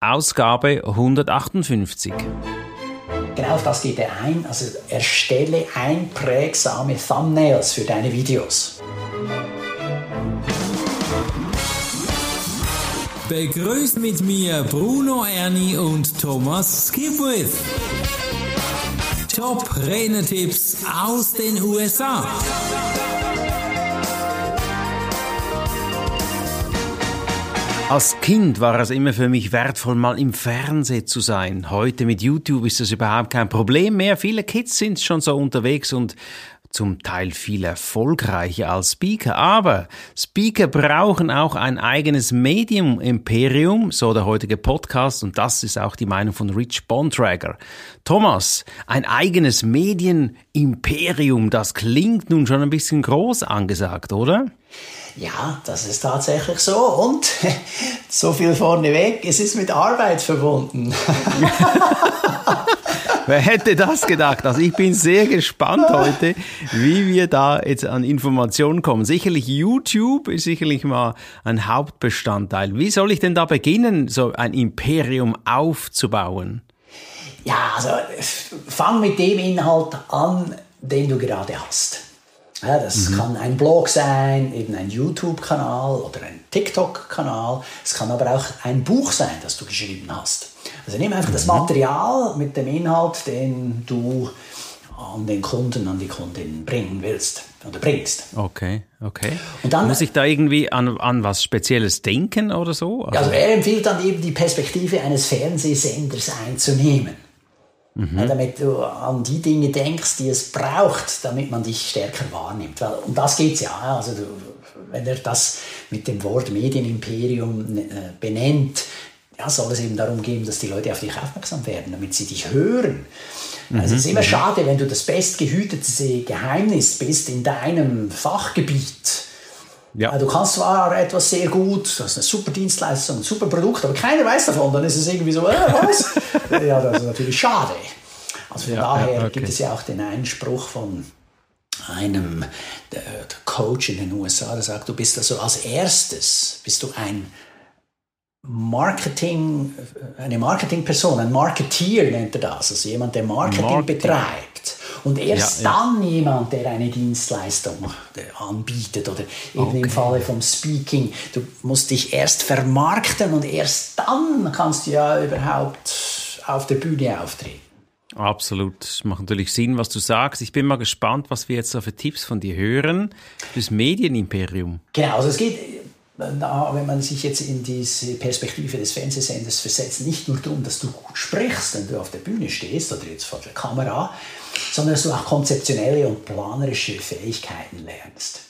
Ausgabe 158. Genau auf das geht er ein. Also erstelle einprägsame Thumbnails für deine Videos. Begrüßt mit mir Bruno Ernie und Thomas Skipwith. Top Renetipps aus den USA. Als Kind war es immer für mich wertvoll, mal im Fernsehen zu sein. Heute mit YouTube ist das überhaupt kein Problem mehr. Viele Kids sind schon so unterwegs und zum Teil viel erfolgreicher als Speaker. Aber Speaker brauchen auch ein eigenes Medium-Imperium, so der heutige Podcast, und das ist auch die Meinung von Rich Bontrager. Thomas, ein eigenes Medienimperium, das klingt nun schon ein bisschen groß angesagt, oder? Ja, das ist tatsächlich so. Und so viel vorneweg, es ist mit Arbeit verbunden. Wer hätte das gedacht? Also ich bin sehr gespannt heute, wie wir da jetzt an Informationen kommen. Sicherlich YouTube ist sicherlich mal ein Hauptbestandteil. Wie soll ich denn da beginnen, so ein Imperium aufzubauen? Ja, also fang mit dem Inhalt an, den du gerade hast. Ja, das mhm. kann ein Blog sein, eben ein YouTube-Kanal oder ein TikTok-Kanal. Es kann aber auch ein Buch sein, das du geschrieben hast. Also nimm einfach mhm. das Material mit dem Inhalt, den du an den Kunden, an die Kundin bringen willst oder bringst. Okay, okay. Und dann muss ich da irgendwie an, an was Spezielles denken oder so? Also, also er empfiehlt dann eben die Perspektive eines Fernsehsenders einzunehmen. Mhm. Ja, damit du an die Dinge denkst, die es braucht, damit man dich stärker wahrnimmt. Weil, um das geht es ja. Also du, wenn er das mit dem Wort Medienimperium äh, benennt, ja, soll es eben darum gehen, dass die Leute auf dich aufmerksam werden, damit sie dich hören. Mhm. Also es ist immer mhm. schade, wenn du das bestgehütete Geheimnis bist in deinem Fachgebiet ja. Du kannst zwar etwas sehr gut, du hast eine super Dienstleistung, ein super Produkt, aber keiner weiß davon, dann ist es irgendwie so, äh, was? ja, das ist natürlich schade. Also von ja, daher okay. gibt es ja auch den Einspruch von einem der, der Coach in den USA, der sagt, du bist also als erstes, bist du ein Marketing, eine Marketingperson, ein Marketeer nennt er das, also jemand, der Marketing, Marketing. betreibt. Und erst ja, dann ja. jemand, der eine Dienstleistung anbietet oder eben okay. im Falle vom Speaking, du musst dich erst vermarkten und erst dann kannst du ja überhaupt auf der Bühne auftreten. Absolut. Das macht natürlich Sinn, was du sagst. Ich bin mal gespannt, was wir jetzt da für Tipps von dir hören. Das Medienimperium. Genau, also es geht wenn man sich jetzt in diese Perspektive des Fernsehsenders versetzt, nicht nur darum, dass du gut sprichst, wenn du auf der Bühne stehst oder jetzt vor der Kamera, sondern dass du auch konzeptionelle und planerische Fähigkeiten lernst.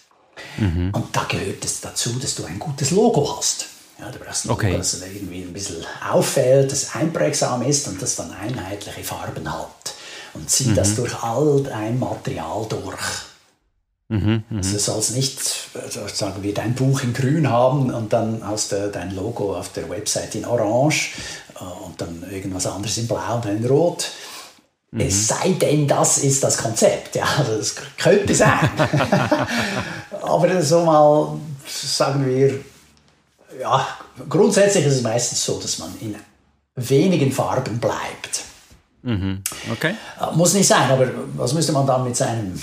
Mhm. Und da gehört es dazu, dass du ein gutes Logo hast. Ja, du brauchst ein Logo, okay. das irgendwie ein bisschen auffällt, das einprägsam ist und das dann einheitliche Farben hat. Und zieht mhm. das durch all dein Material durch. Mhm, mh. Also du sollst nicht, also sagen wir, dein Buch in grün haben und dann hast du dein Logo auf der Website in orange äh, und dann irgendwas anderes in blau und in rot. Mhm. Es sei denn, das ist das Konzept. Ja, also das könnte sein. Aber so mal, sagen wir, ja, grundsätzlich ist es meistens so, dass man in wenigen Farben bleibt. Mhm. Okay. Äh, muss nicht sein, aber was müsste man dann mit seinem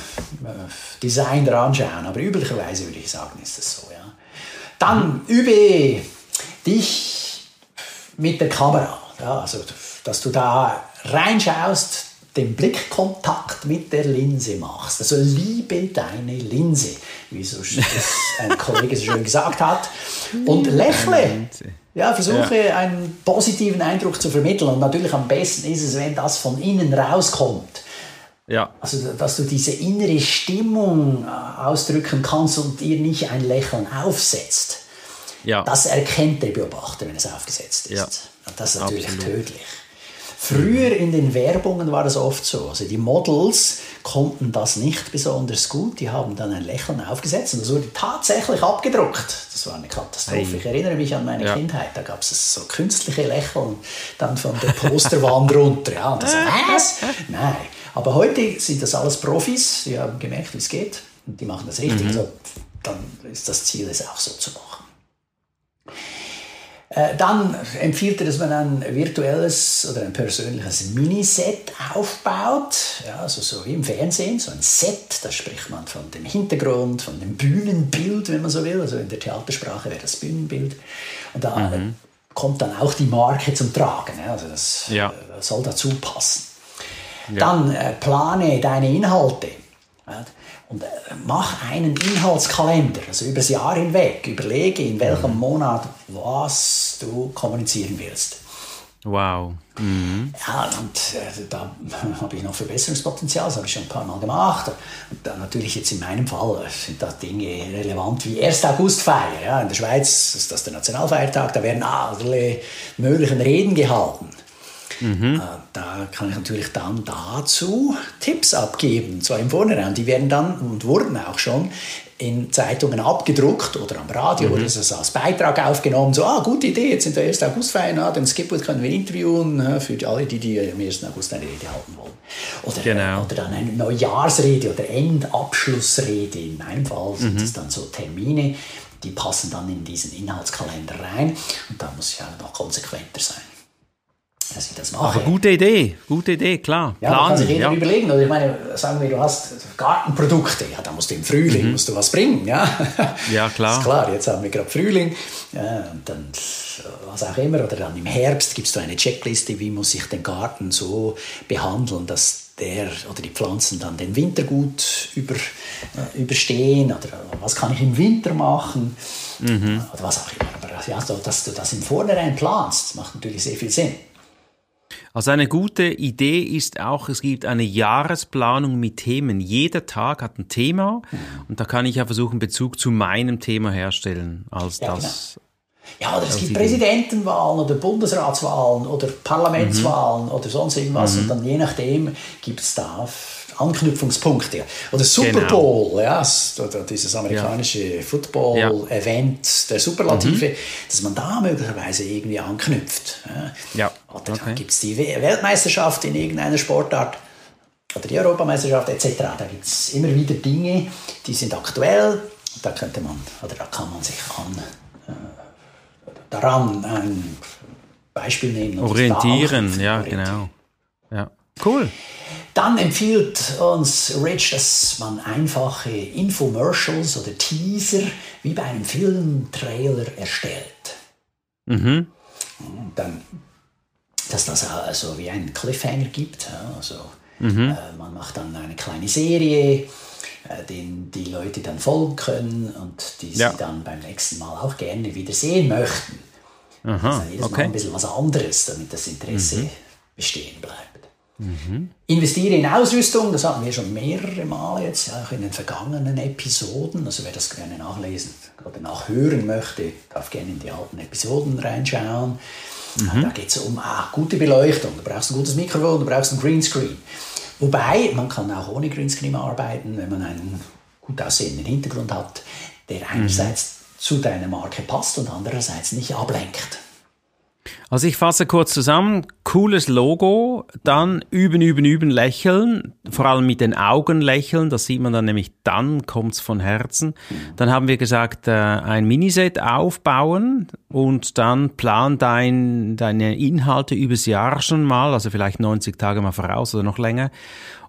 äh, Designer anschauen? Aber üblicherweise würde ich sagen, ist das so. Ja. Dann mhm. übe dich mit der Kamera. Ja, also, dass du da reinschaust, den Blickkontakt mit der Linse machst. Also liebe deine Linse, wie so ein Kollege so schön gesagt hat. Und lächle. Ja, versuche ja. einen positiven Eindruck zu vermitteln. Und natürlich am besten ist es, wenn das von innen rauskommt. Ja. Also, dass du diese innere Stimmung äh, ausdrücken kannst und dir nicht ein Lächeln aufsetzt. Ja. Das erkennt der Beobachter, wenn es aufgesetzt ist. Ja. Und das ist natürlich Absolut. tödlich. Früher in den Werbungen war das oft so. Also die Models konnten das nicht besonders gut. Die haben dann ein Lächeln aufgesetzt und das wurde tatsächlich abgedruckt. Das war eine Katastrophe. Hey. Ich erinnere mich an meine ja. Kindheit. Da gab es so künstliche Lächeln dann von der Posterwand runter. Ja, und das, was? Nein. Aber heute sind das alles Profis. Die haben gemerkt, wie es geht. Und die machen das richtig. Mhm. Also, dann ist das Ziel, es auch so zu machen. Äh, dann empfiehlt er, dass man ein virtuelles oder ein persönliches Miniset aufbaut. Ja, also so wie im Fernsehen, so ein Set, da spricht man von dem Hintergrund, von dem Bühnenbild, wenn man so will. Also in der Theatersprache wäre das Bühnenbild. Und da mhm. kommt dann auch die Marke zum Tragen. Also das ja. soll dazu passen. Dann äh, plane deine Inhalte. Und äh, mach einen Inhaltskalender, also über das Jahr hinweg. Überlege, in welchem mhm. Monat was du kommunizieren willst. Wow. Mhm. Ja, und äh, da habe ich noch Verbesserungspotenzial, das habe ich schon ein paar Mal gemacht. Und dann natürlich jetzt in meinem Fall sind da Dinge relevant wie 1. Augustfeier. Ja, in der Schweiz ist das der Nationalfeiertag, da werden alle möglichen Reden gehalten. Mhm. Äh, da kann ich natürlich dann dazu Tipps abgeben, zwar im Vornherein. Die werden dann und wurden auch schon in Zeitungen abgedruckt oder am Radio mhm. oder so als Beitrag aufgenommen. So, ah, gute Idee, jetzt sind der 1. Augustfeier, ah, den Skipwood können wir interviewen für alle, die, die am 1. August eine Rede halten wollen. Oder, genau. oder dann eine Neujahrsrede oder Endabschlussrede. In meinem Fall sind es mhm. dann so Termine, die passen dann in diesen Inhaltskalender rein und da muss ich auch noch konsequenter sein dass ich das mache. Aber gute Idee, gute Idee, klar. Ja, Planen, kann sich jeder ja. überlegen. Oder ich meine, sagen wir, du hast Gartenprodukte, ja, da musst du im Frühling mhm. musst du was bringen, ja. Ja, klar. ist klar, jetzt haben wir gerade Frühling, ja, und dann was auch immer, oder dann im Herbst gibt es da eine Checkliste, wie muss ich den Garten so behandeln, dass der oder die Pflanzen dann den Winter gut über, äh, überstehen oder was kann ich im Winter machen mhm. oder was auch immer. Aber ja, dass du das im Vornherein planst, macht natürlich sehr viel Sinn. Also eine gute Idee ist auch, es gibt eine Jahresplanung mit Themen. Jeder Tag hat ein Thema und da kann ich ja versuchen, Bezug zu meinem Thema herstellen, als ja, das. Genau. Ja, oder es gibt Präsidentenwahlen oder Bundesratswahlen oder Parlamentswahlen mhm. oder sonst irgendwas mhm. und dann je nachdem gibt es da Anknüpfungspunkte. Oder Super genau. Bowl, ja, oder dieses amerikanische ja. Football-Event der Superlative, mhm. dass man da möglicherweise irgendwie anknüpft. Ja. Oder okay. dann gibt es die Weltmeisterschaft in irgendeiner Sportart oder die Europameisterschaft etc. Da gibt es immer wieder Dinge, die sind aktuell. Da könnte man, oder da kann man sich an, äh, daran ein Beispiel nehmen. Orientieren, ja, genau. Ja. Cool. Dann empfiehlt uns Rich, dass man einfache Infomercials oder Teaser wie bei einem Filmtrailer erstellt. Mhm. Und dann, dass das also wie einen Cliffhanger gibt. Also, mhm. äh, man macht dann eine kleine Serie, äh, den die Leute dann folgen können und die ja. sie dann beim nächsten Mal auch gerne wieder sehen möchten. Aha, also jedes okay. Mal ein bisschen was anderes, damit das Interesse mhm. bestehen bleibt. Mhm. Investiere in Ausrüstung, das hatten wir schon mehrere Male jetzt, auch in den vergangenen Episoden. Also wer das gerne nachlesen oder nachhören möchte, darf gerne in die alten Episoden reinschauen. Mhm. Da geht es um ah, gute Beleuchtung, du brauchst ein gutes Mikrofon, du brauchst ein Greenscreen. Wobei, man kann auch ohne Greenscreen arbeiten, wenn man einen gut aussehenden Hintergrund hat, der mhm. einerseits mhm. zu deiner Marke passt und andererseits nicht ablenkt. Also ich fasse kurz zusammen, cooles Logo, dann üben, üben, üben, lächeln, vor allem mit den Augen lächeln, das sieht man dann nämlich, dann kommt's von Herzen. Dann haben wir gesagt, äh, ein Miniset aufbauen und dann plan dein, deine Inhalte übers Jahr schon mal, also vielleicht 90 Tage mal voraus oder noch länger.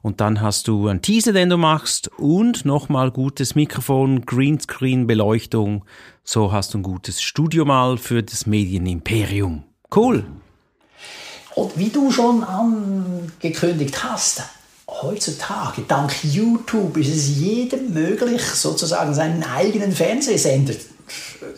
Und dann hast du einen Teaser, den du machst und nochmal gutes Mikrofon, Greenscreen, Beleuchtung. So hast du ein gutes Studio mal für das Medienimperium. Cool. Und wie du schon angekündigt hast, heutzutage, dank YouTube, ist es jedem möglich, sozusagen seinen eigenen Fernsehsender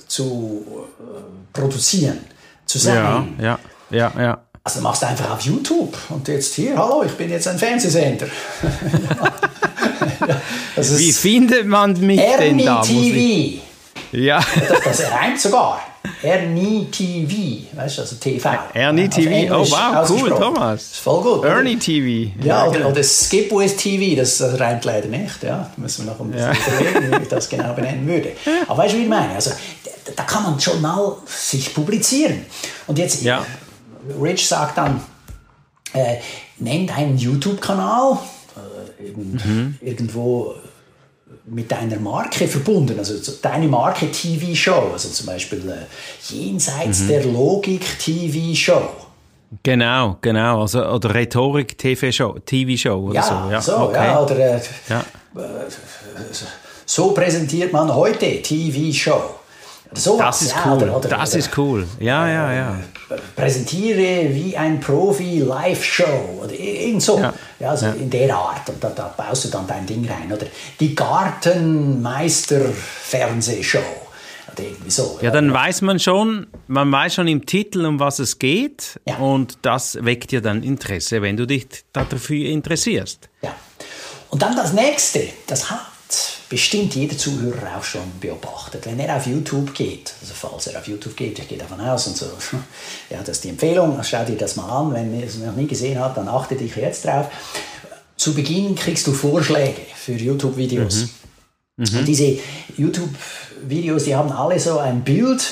zu äh, produzieren, zu sein. Ja, ja, ja, ja. Also machst du einfach auf YouTube und jetzt hier, hallo, ich bin jetzt ein Fernsehsender. ja, Wie findet man mich denn da? TV. Ja. Das, das reimt sogar. Ernie TV, weißt du, also TV. Ernie TV, oh wow, cool, Thomas. ist voll gut. Ernie TV. Ja, oder, genau. oder Skip with TV, das, das reimt leider nicht, ja. Da müssen wir noch ein bisschen ja. überlegen, wie ich das genau benennen würde. Aber weißt du, wie ich meine? Also, da, da kann man schon mal sich publizieren. Und jetzt, ja. Rich sagt dann, äh, nennt einen YouTube-Kanal, äh, mhm. irgendwo mit deiner Marke verbunden, also deine Marke TV-Show, also zum Beispiel äh, jenseits mhm. der Logik TV-Show. Genau, genau, also oder Rhetorik TV-Show, TV-Show oder ja, so. Ja, so, okay. ja, oder äh, ja. Äh, so präsentiert man heute TV-Show. So das ist ja, cool. Oder, oder, das oder, ist cool. Ja, ja, ja. Präsentiere wie ein Profi Live-Show oder irgend so. Ja, ja also ja. in der Art. Und da, da, baust du dann dein Ding rein. Oder die Gartenmeister-Fernsehshow. Oder irgendwie so. Ja, dann weiß man schon, man weiß schon im Titel, um was es geht. Und das weckt dir dann Interesse, wenn du dich dafür interessierst. Ja. Und dann das nächste, das bestimmt jeder Zuhörer auch schon beobachtet. Wenn er auf YouTube geht, also falls er auf YouTube geht, ich gehe davon aus und so, ja, das ist die Empfehlung, schau dir das mal an, wenn ihr es noch nie gesehen habt, dann achte dich jetzt drauf. Zu Beginn kriegst du Vorschläge für YouTube-Videos. Mhm. Mhm. Und diese YouTube-Videos, die haben alle so ein Bild,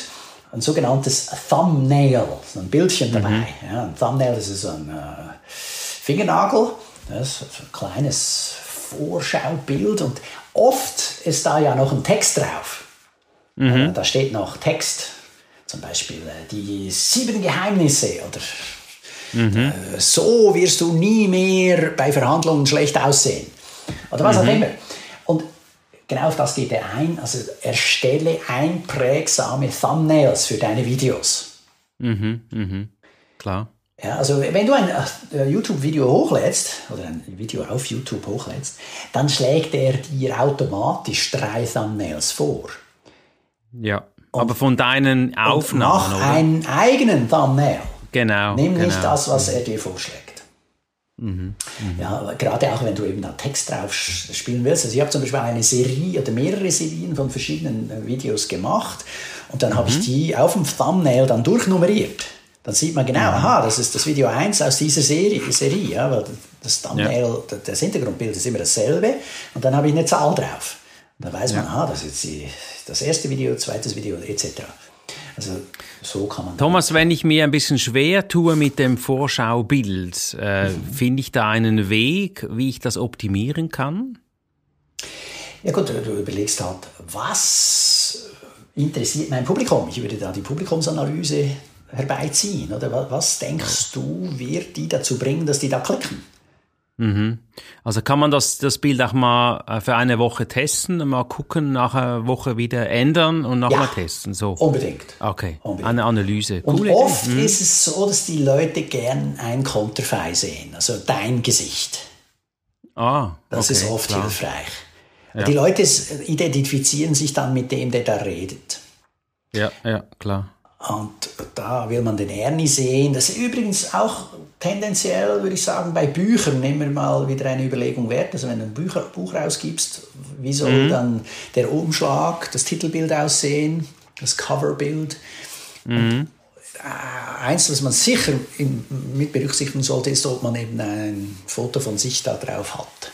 ein sogenanntes Thumbnail, so ein Bildchen dabei. Mhm. Ja, ein Thumbnail, das ist so ein äh, Fingernagel, das ist ein kleines Vorschaubild und oft ist da ja noch ein Text drauf. Mhm. Da steht noch Text, zum Beispiel äh, die sieben Geheimnisse oder mhm. Äh, so wirst du nie mehr bei Verhandlungen schlecht aussehen oder was mhm. auch immer. Und genau auf das geht er ein. Also erstelle einprägsame Thumbnails für deine Videos. Mhm, mhm. Klar. Ja, also wenn du ein äh, YouTube-Video hochlädst oder ein Video auf YouTube hochlädst, dann schlägt er dir automatisch drei Thumbnails vor. Ja, und, aber von deinen Aufnahmen. Mach einen eigenen Thumbnail. Genau. Nimm genau. nicht das, was er dir vorschlägt. Mhm, mh. Ja, gerade auch wenn du eben da Text drauf spielen willst. Also ich habe zum Beispiel eine Serie oder mehrere Serien von verschiedenen äh, Videos gemacht und dann habe mhm. ich die auf dem Thumbnail dann durchnummeriert. Dann sieht man genau, aha, das ist das Video 1 aus dieser Serie, Serie ja, weil das Thumbnail, ja. das Hintergrundbild ist immer dasselbe und dann habe ich eine Zahl drauf. Und dann weiß man, ja. aha, das ist jetzt das erste Video, zweites Video etc. Also so kann man. Thomas, wenn ich mir ein bisschen schwer tue mit dem Vorschaubild, äh, mhm. finde ich da einen Weg, wie ich das optimieren kann? Ja gut, du überlegst halt, was interessiert mein Publikum? Ich würde da die Publikumsanalyse herbeiziehen? Oder was denkst du, wird die dazu bringen, dass die da klicken? Mhm. Also kann man das, das Bild auch mal äh, für eine Woche testen, mal gucken, nach einer Woche wieder ändern und nochmal ja, testen? So. Unbedingt. Okay, unbedingt. eine Analyse. Coole und oft mhm. ist es so, dass die Leute gern ein Konterfei sehen, also dein Gesicht. Ah, Das okay, ist oft klar. hilfreich. Ja. Die Leute identifizieren sich dann mit dem, der da redet. Ja, ja, klar. Und da will man den Ernie sehen. Das ist übrigens auch tendenziell, würde ich sagen, bei Büchern immer mal wieder eine Überlegung wert. Also wenn du ein Bücher, Buch rausgibst, wie soll mhm. dann der Umschlag, das Titelbild aussehen, das Coverbild? Mhm. Äh, eins, was man sicher mit berücksichtigen sollte, ist, ob man eben ein Foto von sich da drauf hat.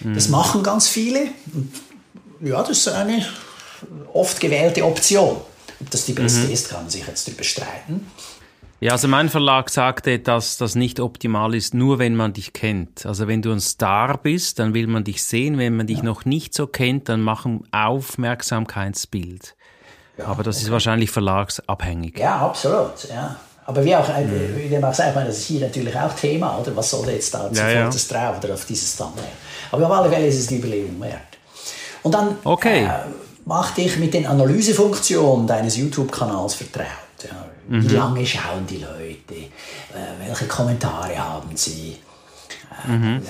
Mhm. Das machen ganz viele. ja, das ist eine oft gewählte Option. Ob das die beste mhm. ist, kann man sich jetzt darüber streiten. Ja, also mein Verlag sagte, dass das nicht optimal ist, nur wenn man dich kennt. Also wenn du ein Star bist, dann will man dich sehen. Wenn man dich ja. noch nicht so kennt, dann machen Aufmerksamkeitsbild. Ja, Aber das okay. ist wahrscheinlich verlagsabhängig. Ja, absolut. Ja. Aber wie auch, äh, mhm. wie dem auch sei, das ist hier natürlich auch Thema, oder? Was soll jetzt da ja, ja. drauf oder auf dieses Thumbnail? Aber auf alle Fälle ist es die Überlegung wert. Und dann okay. äh, mach dich mit den Analysefunktionen deines YouTube-Kanals vertraut. Ja, mhm. Wie lange schauen die Leute? Äh, welche Kommentare haben sie? Äh, mhm.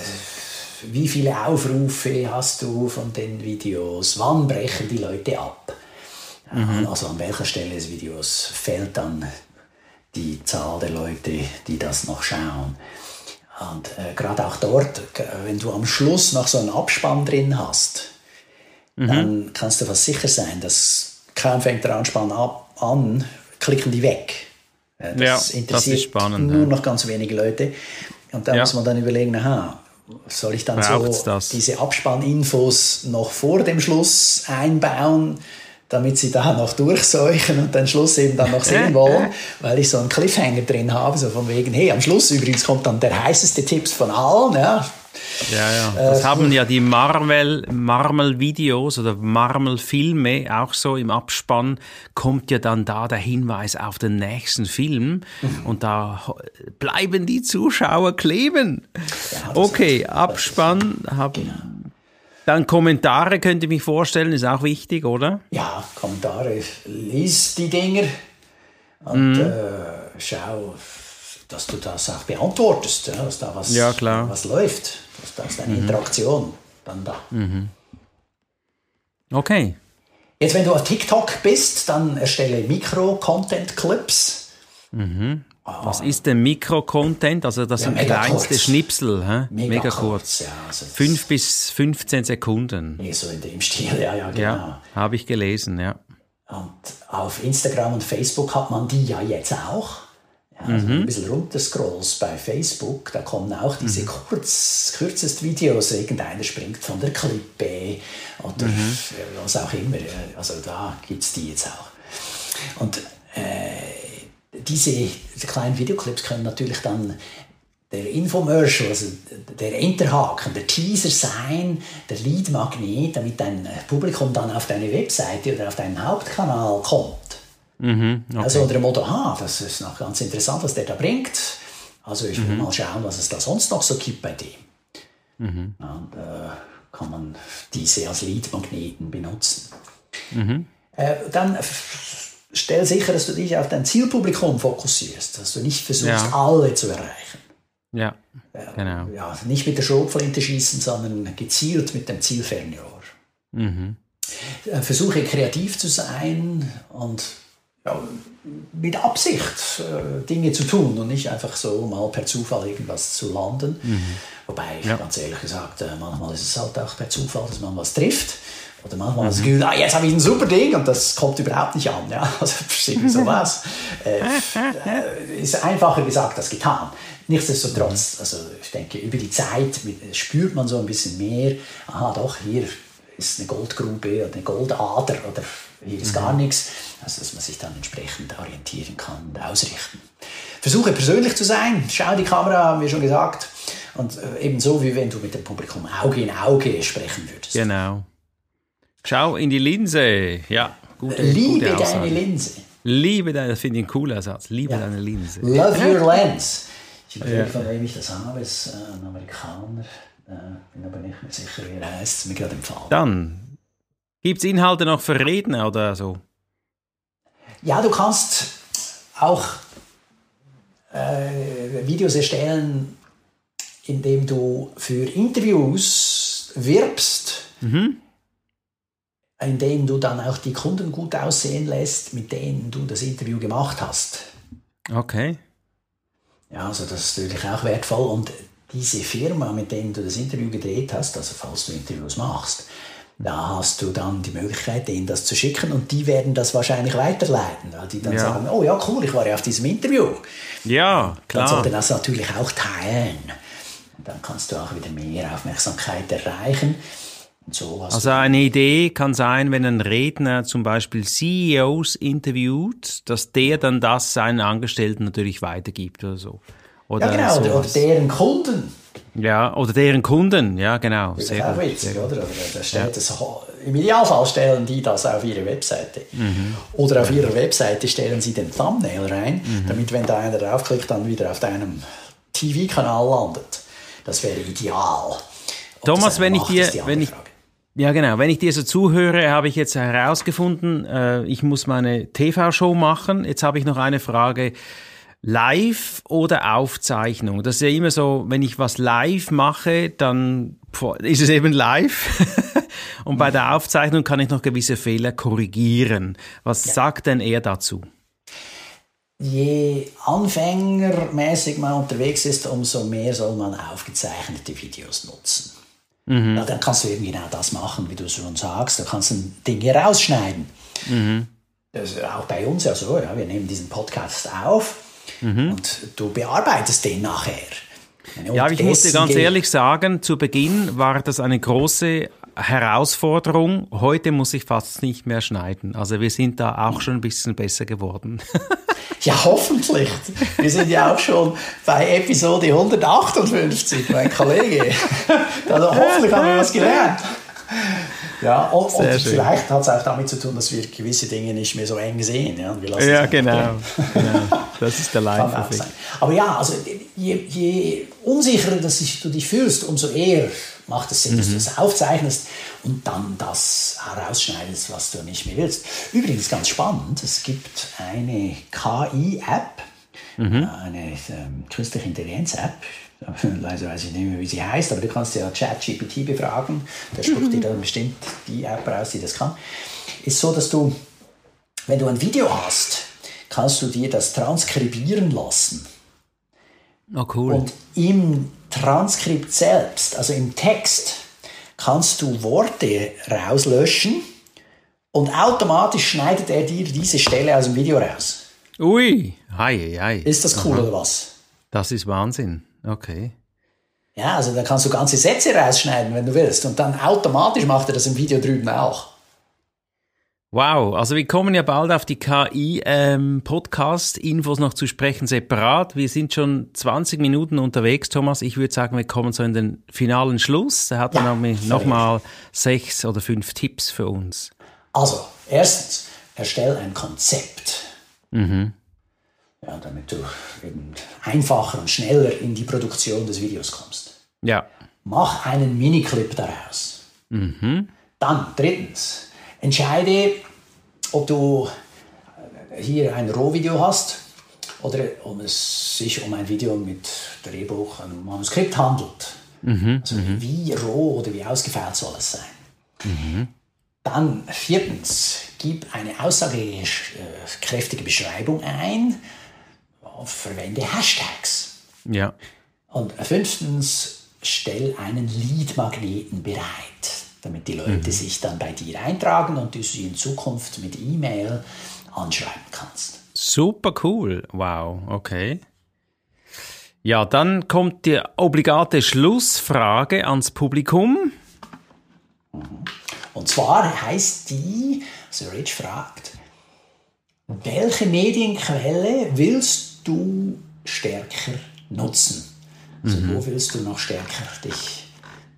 Wie viele Aufrufe hast du von den Videos? Wann brechen die Leute ab? Mhm. Also an welcher Stelle des Videos fällt dann die Zahl der Leute, die das noch schauen? Und äh, gerade auch dort, wenn du am Schluss noch so einen Abspann drin hast, mhm. dann kannst du fast sicher sein, dass kaum fängt der Anspann ab, an, klicken die weg. Das ja, interessiert das spannend, nur ja. noch ganz wenige Leute. Und da ja. muss man dann überlegen, aha, soll ich dann Braucht's so das? diese Abspanninfos noch vor dem Schluss einbauen, damit sie da noch durchseuchen und den Schluss eben dann noch sehen wollen, weil ich so einen Cliffhanger drin habe, so von wegen, hey, am Schluss übrigens kommt dann der heißeste Tipps von allen, ja, Ja, ja. Das haben ja die Marvel, Marvel-Videos oder Marvel-Filme auch so im Abspann kommt ja dann da der Hinweis auf den nächsten Film und da bleiben die Zuschauer kleben. Ja, Okay, Abspann, hab, dann Kommentare könnte ich mich vorstellen, ist auch wichtig, oder? Ja, Kommentare, lies die Dinger und Mhm. äh, schau, dass du das auch beantwortest, ja, dass da was, Ja, klar. Mhm. was läuft, dass da ist eine Interaktion dann da. Okay. Jetzt, wenn du auf TikTok bist, dann erstelle Mikro-Content-Clips. Was ist denn Mikro-Content? Also das Ja, sind mega kleinste kurz. Schnipsel, hä? Mega, kurz. Ja, also Fünf bis 15 Sekunden. So in dem Stil, ja, ja, genau. Ja, habe ich gelesen, ja. Und auf Instagram und Facebook hat man die ja jetzt auch. Also Mhm. ein bisschen runterscrollst bei Facebook, da kommen auch diese kurz, kürzest Videos, irgendeiner springt von der Klippe oder Mhm. was auch immer. Also da gibt es die jetzt auch. Und äh, diese kleinen Videoclips können natürlich dann der Infomercial, also der Enterhaken, der Teaser sein, der Leadmagnet, damit dein Publikum dann auf deine Webseite oder auf deinen Hauptkanal kommt. Also unter dem Motto, ah, das ist noch ganz interessant, was der da bringt. Also ich will mal schauen, was es da sonst noch so gibt bei dem. Ja, Und äh, kann man diese als Leadmagneten benutzen. Äh, dann stell sicher, dass du dich auf dein Zielpublikum fokussierst, dass du nicht versuchst, Ja. alle zu erreichen. Ja, genau. Ja, nicht mit der Schrotflinte schießen, sondern gezielt mit dem Zielfernrohr. Äh, Versuche kreativ zu sein und ja, mit Absicht äh, Dinge zu tun und nicht einfach so mal per Zufall irgendwas zu landen. Wobei, ganz ehrlich gesagt, äh, manchmal ist es halt auch per Zufall, dass man was trifft. Oder manchmal das Gefühl, ah, jetzt habe ich ein super Ding und das kommt überhaupt nicht an. Ja? Also irgendwie sowas. äh, äh, ist einfacher gesagt als getan. Nichtsdestotrotz, also ich denke, über die Zeit spürt man so ein bisschen mehr, aha, doch, hier ist eine Goldgrube oder eine Goldader oder hier ist gar nichts. Also dass man sich dann entsprechend orientieren kann und ausrichten. Versuche persönlich zu sein, schau die Kamera, haben wir schon gesagt. Und äh, ebenso wie wenn du mit dem Publikum Auge in Auge sprechen würdest. Genau. Schau in die Linse. Ja, gute, Liebe gute deine Linse. Liebe deine, das finde ich ein cooler Satz. Liebe deine Linse. Love your lens. Ich überlege, von wem ich das habe. Es ist äh, ein Amerikaner. Äh, bin aber nicht mehr sicher, wie er heißt. Mir gerade empfallen. Dann gibt es Inhalte noch für Redner oder so? Ja, du kannst auch äh, Videos erstellen, indem du für Interviews wirbst, in denen du dann auch die Kunden gut aussehen lässt, mit denen du das Interview gemacht hast. Okay. Ja, also das ist natürlich auch wertvoll. Und diese Firma, mit denen du das Interview gedreht hast, also falls du Interviews machst, da hast du dann die Möglichkeit, denen das zu schicken und die werden das wahrscheinlich weiterleiten, weil die dann Ja. sagen, oh ja, cool, ich war ja auf diesem Interview. Ja, Dann klar. sollte das natürlich auch teilen. Und dann kannst du auch wieder mehr Aufmerksamkeit erreichen. So Also eine Idee kann sein, wenn ein Redner zum Beispiel CEOs interviewt, dass der dann das seinen Angestellten natürlich weitergibt oder so. Oder ja, genau, oder, oder deren Kunden. Ja, oder deren Kunden, ja genau. Das ist auch gut. witzig, oder? oder da steht das, Im Idealfall stellen die das auf ihre Webseite. Mhm. Oder auf ihrer Webseite stellen sie den Thumbnail rein, damit, wenn da einer draufklickt, dann wieder auf deinem TV-Kanal landet. Das wäre ideal. Ob Thomas, das wenn ich dir- wenn ich- Frage. Ja, genau. Wenn ich dir so zuhöre, habe ich jetzt herausgefunden, äh, ich muss meine TV-Show machen. Jetzt habe ich noch eine Frage. Live oder Aufzeichnung? Das ist ja immer so, wenn ich was live mache, dann ist es eben live. Und bei der Aufzeichnung kann ich noch gewisse Fehler korrigieren. Was sagt denn er dazu? Je anfängermäßig man unterwegs ist, umso mehr soll man aufgezeichnete Videos nutzen. Ja, dann kannst du eben genau das machen, wie du schon sagst. Du kannst ein Ding hier rausschneiden. Das ist auch bei uns ja so. Ja. Wir nehmen diesen Podcast auf und du bearbeitest den nachher. Ja, aber ich muss dir ganz ehrlich sagen, zu Beginn war das eine große Herausforderung. Heute muss ich fast nicht mehr schneiden. Also wir sind da auch schon ein bisschen besser geworden. Ja, hoffentlich. Wir sind ja auch schon bei Episode 158, mein Kollege. Also hoffentlich haben wir was gelernt. Ja, und, und vielleicht hat es auch damit zu tun, dass wir gewisse Dinge nicht mehr so eng sehen. Ja, ja genau. genau. Das ist der Live-Effekt. Aber ja, also je, je unsicherer dass du dich fühlst, umso eher macht es Sinn, dass du das mhm. aufzeichnest und dann das herausschneidest, was du nicht mehr willst. Übrigens ganz spannend, es gibt eine KI-App, mhm. eine ähm, künstliche Intelligenz-App, Leider weiß ich nicht mehr, wie sie heißt, aber du kannst ja ChatGPT befragen. Der spuckt mhm. dir dann bestimmt die App raus, die das kann. Ist so, dass du, wenn du ein Video hast, kannst du dir das transkribieren lassen. Oh, cool. Und im Transkript selbst, also im Text, kannst du Worte rauslöschen und automatisch schneidet er dir diese Stelle aus dem Video raus. Ui, hi, hi. Ist das cool Aha. oder was? Das ist Wahnsinn. Okay. Ja, also da kannst du ganze Sätze rausschneiden, wenn du willst. Und dann automatisch macht er das im Video drüben auch. Wow, also wir kommen ja bald auf die KI-Podcast-Infos ähm, noch zu sprechen, separat. Wir sind schon 20 Minuten unterwegs, Thomas. Ich würde sagen, wir kommen so in den finalen Schluss. Er hat ja, dann noch mal sechs oder fünf Tipps für uns. Also, erstens, erstell ein Konzept. Mhm ja, damit du eben einfacher und schneller in die Produktion des Videos kommst. Ja. Mach einen Miniclip daraus. Mhm. Dann drittens, entscheide, ob du hier ein Rohvideo hast oder ob es sich um ein Video mit Drehbuch, einem Manuskript handelt. Mhm. Also mhm. wie roh oder wie ausgefeilt soll es sein. Mhm. Dann viertens, gib eine aussagekräftige Beschreibung ein verwende Hashtags. Ja. Und fünftens, stell einen Lead-Magneten bereit, damit die Leute mhm. sich dann bei dir eintragen und du sie in Zukunft mit E-Mail anschreiben kannst. Super cool. Wow, okay. Ja, dann kommt die obligate Schlussfrage ans Publikum. Mhm. Und zwar heißt die, also Rich fragt, welche Medienquelle willst du du stärker nutzen? Also mhm. wo willst du noch stärker dich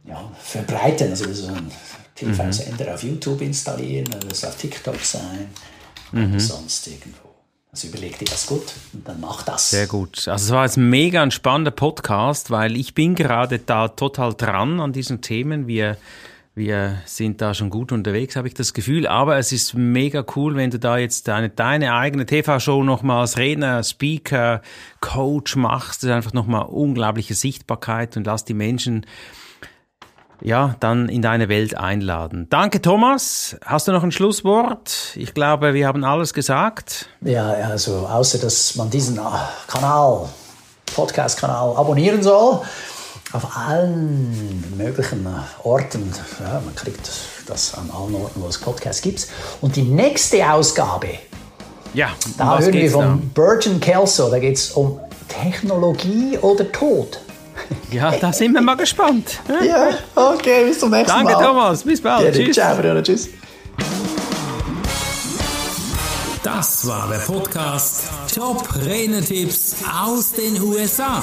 ja, verbreiten? Also so ein TV-Sender mhm. auf YouTube installieren, oder es auf TikTok sein mhm. oder sonst irgendwo. Also überleg dir das gut und dann mach das. Sehr gut. Also es war jetzt mega ein spannender Podcast, weil ich bin gerade da total dran an diesen Themen. Wir wir sind da schon gut unterwegs, habe ich das Gefühl. Aber es ist mega cool, wenn du da jetzt deine, deine eigene TV-Show nochmal als Redner, Speaker, Coach machst. Das ist einfach nochmal unglaubliche Sichtbarkeit und lass die Menschen ja, dann in deine Welt einladen. Danke, Thomas. Hast du noch ein Schlusswort? Ich glaube, wir haben alles gesagt. Ja, also außer dass man diesen Kanal, Podcast-Kanal abonnieren soll auf allen möglichen Orten. Ja, man kriegt das an allen Orten, wo es Podcasts gibt. Und die nächste Ausgabe, ja, da hören wir von da? Burgeon Kelso. Da geht es um Technologie oder Tod. Ja, da sind wir mal gespannt. Ja, okay, bis zum nächsten Danke, Mal. Danke, Thomas. Bis bald. Ja, tschüss. Ciao, Bruno. Tschüss. Das war der Podcast Top Renetipps aus den USA.